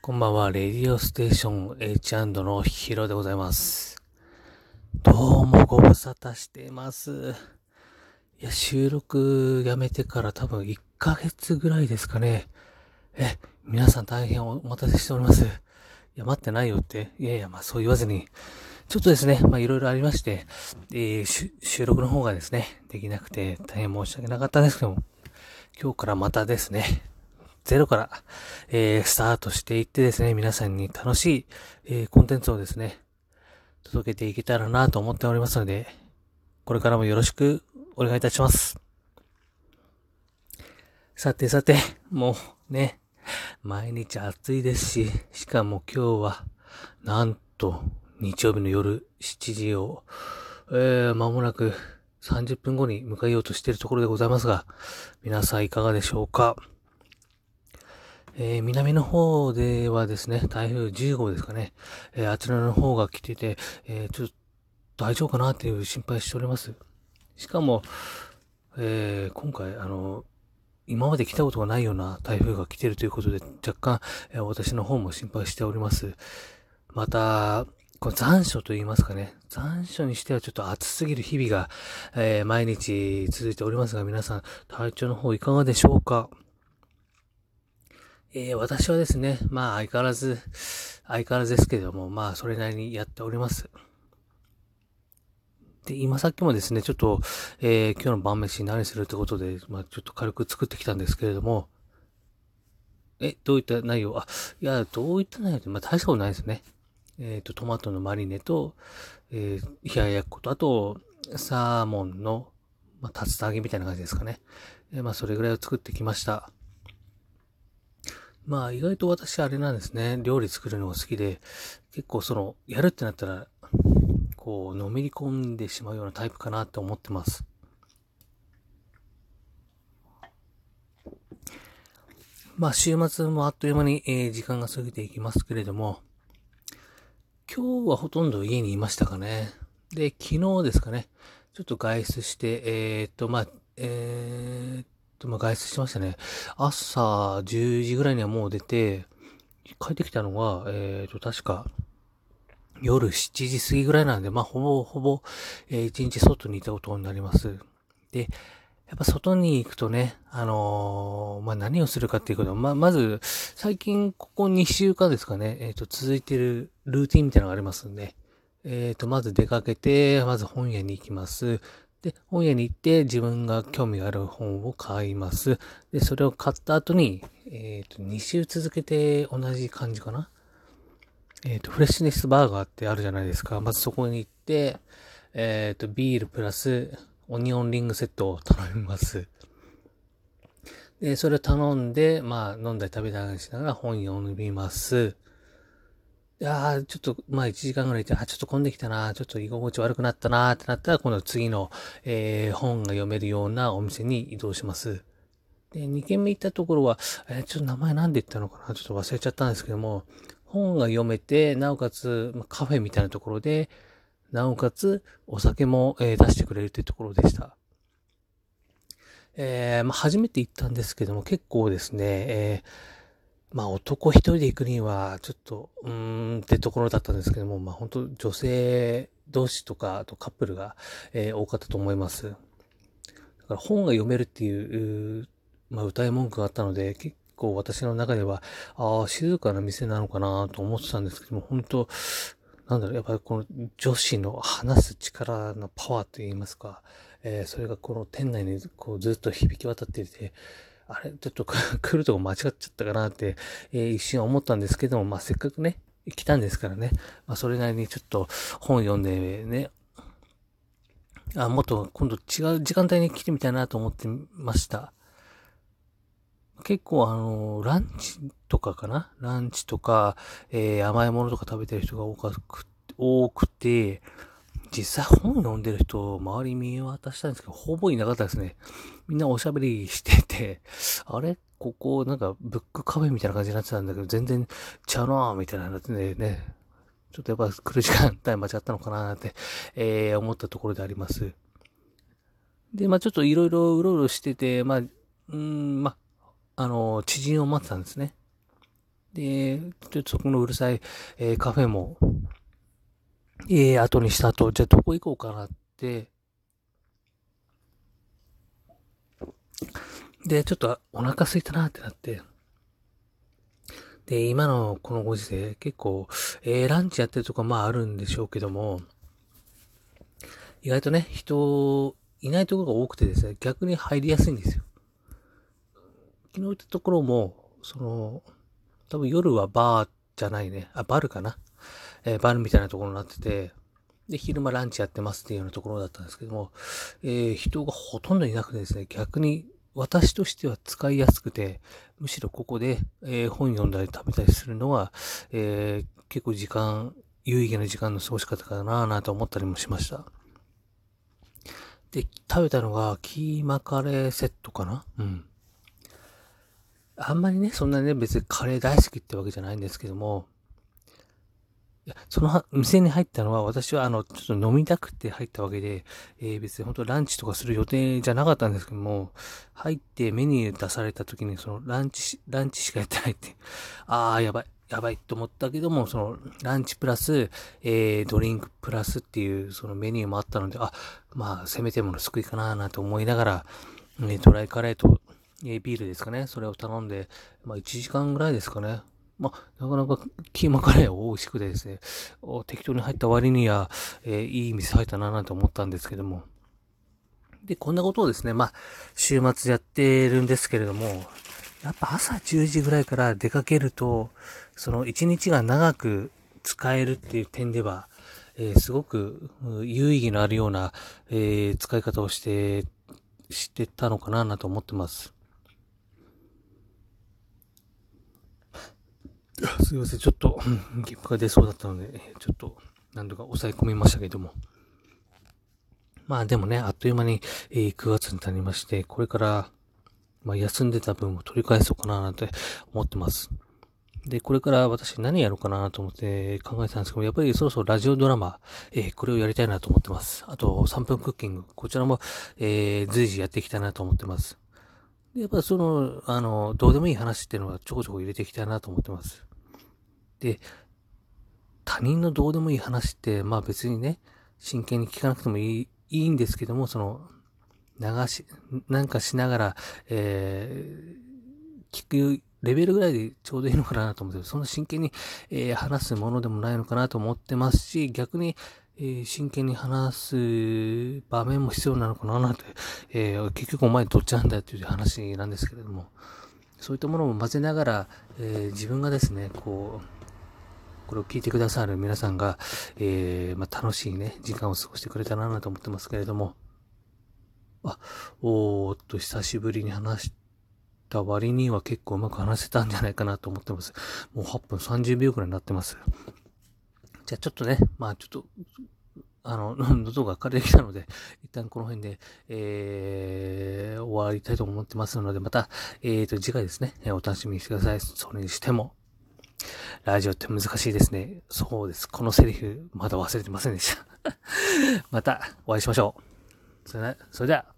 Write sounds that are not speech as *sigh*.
こんばんは、レディオステーション H& のヒロでございます。どうもご無沙汰してます。いや、収録やめてから多分1ヶ月ぐらいですかね。え、皆さん大変お待たせしております。いや、待ってないよって。いやいや、まあそう言わずに。ちょっとですね、まあいろいろありまして、えー、収録の方がですね、できなくて大変申し訳なかったんですけども、今日からまたですね、ゼロから、えー、スタートしていってですね、皆さんに楽しい、えー、コンテンツをですね、届けていけたらなと思っておりますので、これからもよろしくお願いいたします。さてさて、もうね、毎日暑いですし、しかも今日は、なんと、日曜日の夜7時を、えー、間もなく30分後に迎えようとしているところでございますが、皆さんいかがでしょうか？えー、南の方ではですね、台風10号ですかね、えー、あちらの方が来てて、えー、ちょっと大丈夫かなっていう心配しております。しかも、え今回、あの、今まで来たことがないような台風が来てるということで、若干、え私の方も心配しております。また、この残暑と言いますかね。残暑にしてはちょっと暑すぎる日々が、えー、毎日続いておりますが、皆さん、体調の方いかがでしょうか？えー、私はですね、まあ相変わらず、相変わらずですけれども、まあそれなりにやっております。で、今さっきもですね、ちょっと、えー、今日の晩飯何するってことで、まあちょっと軽く作ってきたんですけれども、え、どういった内容？あ、いや、どういった内容って、まあ大したことないですね。えっ、ー、と、トマトのマリネと、えー、冷ややっこと、あと、サーモンの、まあ、竜田揚げみたいな感じですかね。えー、まあ、それぐらいを作ってきました。まあ意外と私あれなんですね。料理作るのが好きで、結構その、やるってなったら、こう、のめり込んでしまうようなタイプかなって思ってます。まあ週末もあっという間に、えー、時間が過ぎていきますけれども、今日はほとんど家にいましたかね。で、昨日ですかね。ちょっと外出して、えー、っと、まあ、えー、と、まあ、外出しましたね。朝10時ぐらいにはもう出て、帰ってきたのが、えっ、と、確か、夜7時過ぎぐらいなんで、まあ、ほぼほぼ、えー、一日外にいたことになります。で、やっぱ外に行くとね、あのー、まあ、何をするかっていうことま、まず、最近ここ2週間ですかね、えっ、ー、と、続いてるルーティンみたいなのがありますんで、えっ、ー、と、まず出かけて、まず本屋に行きます。で、本屋に行って自分が興味がある本を買います。で、それを買った後に、えっ、と、2週続けて同じ感じかな？えっ、と、フレッシュネスバーガーってあるじゃないですか。まずそこに行って、えっ、と、ビールプラスオニオンリングセットを頼みます。で、それを頼んで、まあ、飲んだり食べたりしながら本読みます。いや、ちょっと、まあ1時間ぐらいいて、あ、ちょっと混んできたな、ちょっと居心地悪くなったなってなったら、今度次の、えー、本が読めるようなお店に移動します。で、2軒目行ったところは、えー、ちょっと名前なんで言ったのかな？ちょっと忘れちゃったんですけども、本が読めて、なおかつ、まあ、カフェみたいなところで、なおかつ、お酒も、えー、出してくれるというところでした。えー、まあ、初めて行ったんですけども、結構ですね、えーまあ男一人で行くにはちょっと、うーんってところだったんですけども、まあ本当女性同士とか、あとカップルが、えー、多かったと思います。だから本が読めるっていう、まあ歌い文句があったので、結構私の中では、ああ、静かな店なのかなと思ってたんですけども、本当なんだろう、やっぱりこの女子の話す力のパワーと言いますか、えー、それがこの店内にこうずっと響き渡っていて、あれ、ちょっと *laughs* 来るとこ間違っちゃったかなって、えー、一瞬思ったんですけども、まあ、せっかくね、来たんですからね、まあ、それなりにちょっと本読んでね、あ、もっと今度違う時間帯に来てみたいなと思ってました。結構あの、ランチとかかな？ランチとか、えー、甘いものとか食べてる人が多く多くて、実際本読んでる人、周り見渡したんですけど、ほぼいなかったですね。みんなおしゃべりしてて、あれ？ここ、なんか、ブックカフェみたいな感じになってたんだけど、全然ちゃうなぁ、みたいなってね、ちょっとやっぱ来る時間帯間違ったのかなって、えー、思ったところであります。で、まあちょっといろいろうろうろしてて、まあ、うん、まあ、あの、知人を待ってたんですね。で、ちょっとそこのうるさい、えー、カフェも、えー、後にした後、じゃあどこ行こうかなって、で、ちょっとお腹空いたなってなって、で、今のこのご時世、結構、えー、ランチやってるとかまああるんでしょうけども、意外とね、人、いないところが多くてですね、逆に入りやすいんですよ。昨日行ったところも、その、多分夜はバーじゃないね、あ、バルかな。えー、バルみたいなところになってて、で、昼間ランチやってますっていうようなところだったんですけども、えー、人がほとんどいなくてですね、逆に私としては使いやすくて、むしろここで、えー、本読んだり食べたりするのは、えー、結構時間、有意義な時間の過ごし方かなぁなと思ったりもしました。で、食べたのが、キーマカレーセットかなうん。あんまりね、そんなね、別にカレー大好きってわけじゃないんですけども、その店に入ったのは、私はあの、ちょっと飲みたくて入ったわけで、えー、別に本当ランチとかする予定じゃなかったんですけども、入ってメニュー出された時に、そのランチ、ランチしかやってないって、あー、やばい、やばいと思ったけども、そのランチプラス、えー、ドリンクプラスっていうそのメニューもあったので、あ、まあ、せめてもの救いかななんて思いながら、ね、ドライカレーと、え、ビールですかね、それを頼んで、まあ、1時間ぐらいですかね、まあ、なかなかキーマカレーは美味しくてですね、適当に入った割には、えー、いい店入ったななんて思ったんですけども。で、こんなことをですね、まあ、週末やってるんですけれども、やっぱ朝10時ぐらいから出かけると、その1日が長く使えるっていう点では、えー、すごく有意義のあるような、えー、使い方をして、してたのかななと思ってます。すいません、ちょっと、結果が出そうだったので、ちょっと、何度か抑え込みましたけども。まあでもね、あっという間に、えー、9月になりまして、これから、まあ休んでた分を取り返そうかななんて思ってます。で、これから私何やろうかなと思って考えてたんですけど、やっぱりそろそろラジオドラマ、えー、これをやりたいなと思ってます。あと、3分クッキング、こちらも、えー、随時やっていきたいなと思ってます。で、やっぱその、あの、どうでもいい話っていうのはちょこちょこ入れていきたいなと思ってます。で、他人のどうでもいい話って、まあ別にね、真剣に聞かなくてもいい、いいんですけども、その、流し、なんかしながら、えー、聞くレベルぐらいでちょうどいいのかなと思って、そんな真剣に、えー、話すものでもないのかなと思ってますし、逆に、えー、真剣に話す場面も必要なのかななんて、えー、結局お前どっちなんだよっていう話なんですけれども、そういったものも混ぜながら、えー、自分がですね、こう、これを聞いてくださる皆さんが、え、まあ、楽しいね、時間を過ごしてくれたらなと思ってますけれども、あ、おーっと久しぶりに話した割には結構うまく話せたんじゃないかなと思ってます。もう8分30秒くらいになってます。じゃあちょっとね、まあちょっと、あの、*laughs* 喉が枯れてきたので、一旦この辺で、えー、終わりたいと思ってますので、また、えーと、次回ですね、えお楽しみにしてください。それにしても、ラジオって難しいですね。そうです。このセリフ、まだ忘れてませんでした。*laughs* またお会いしましょう。それそれでは。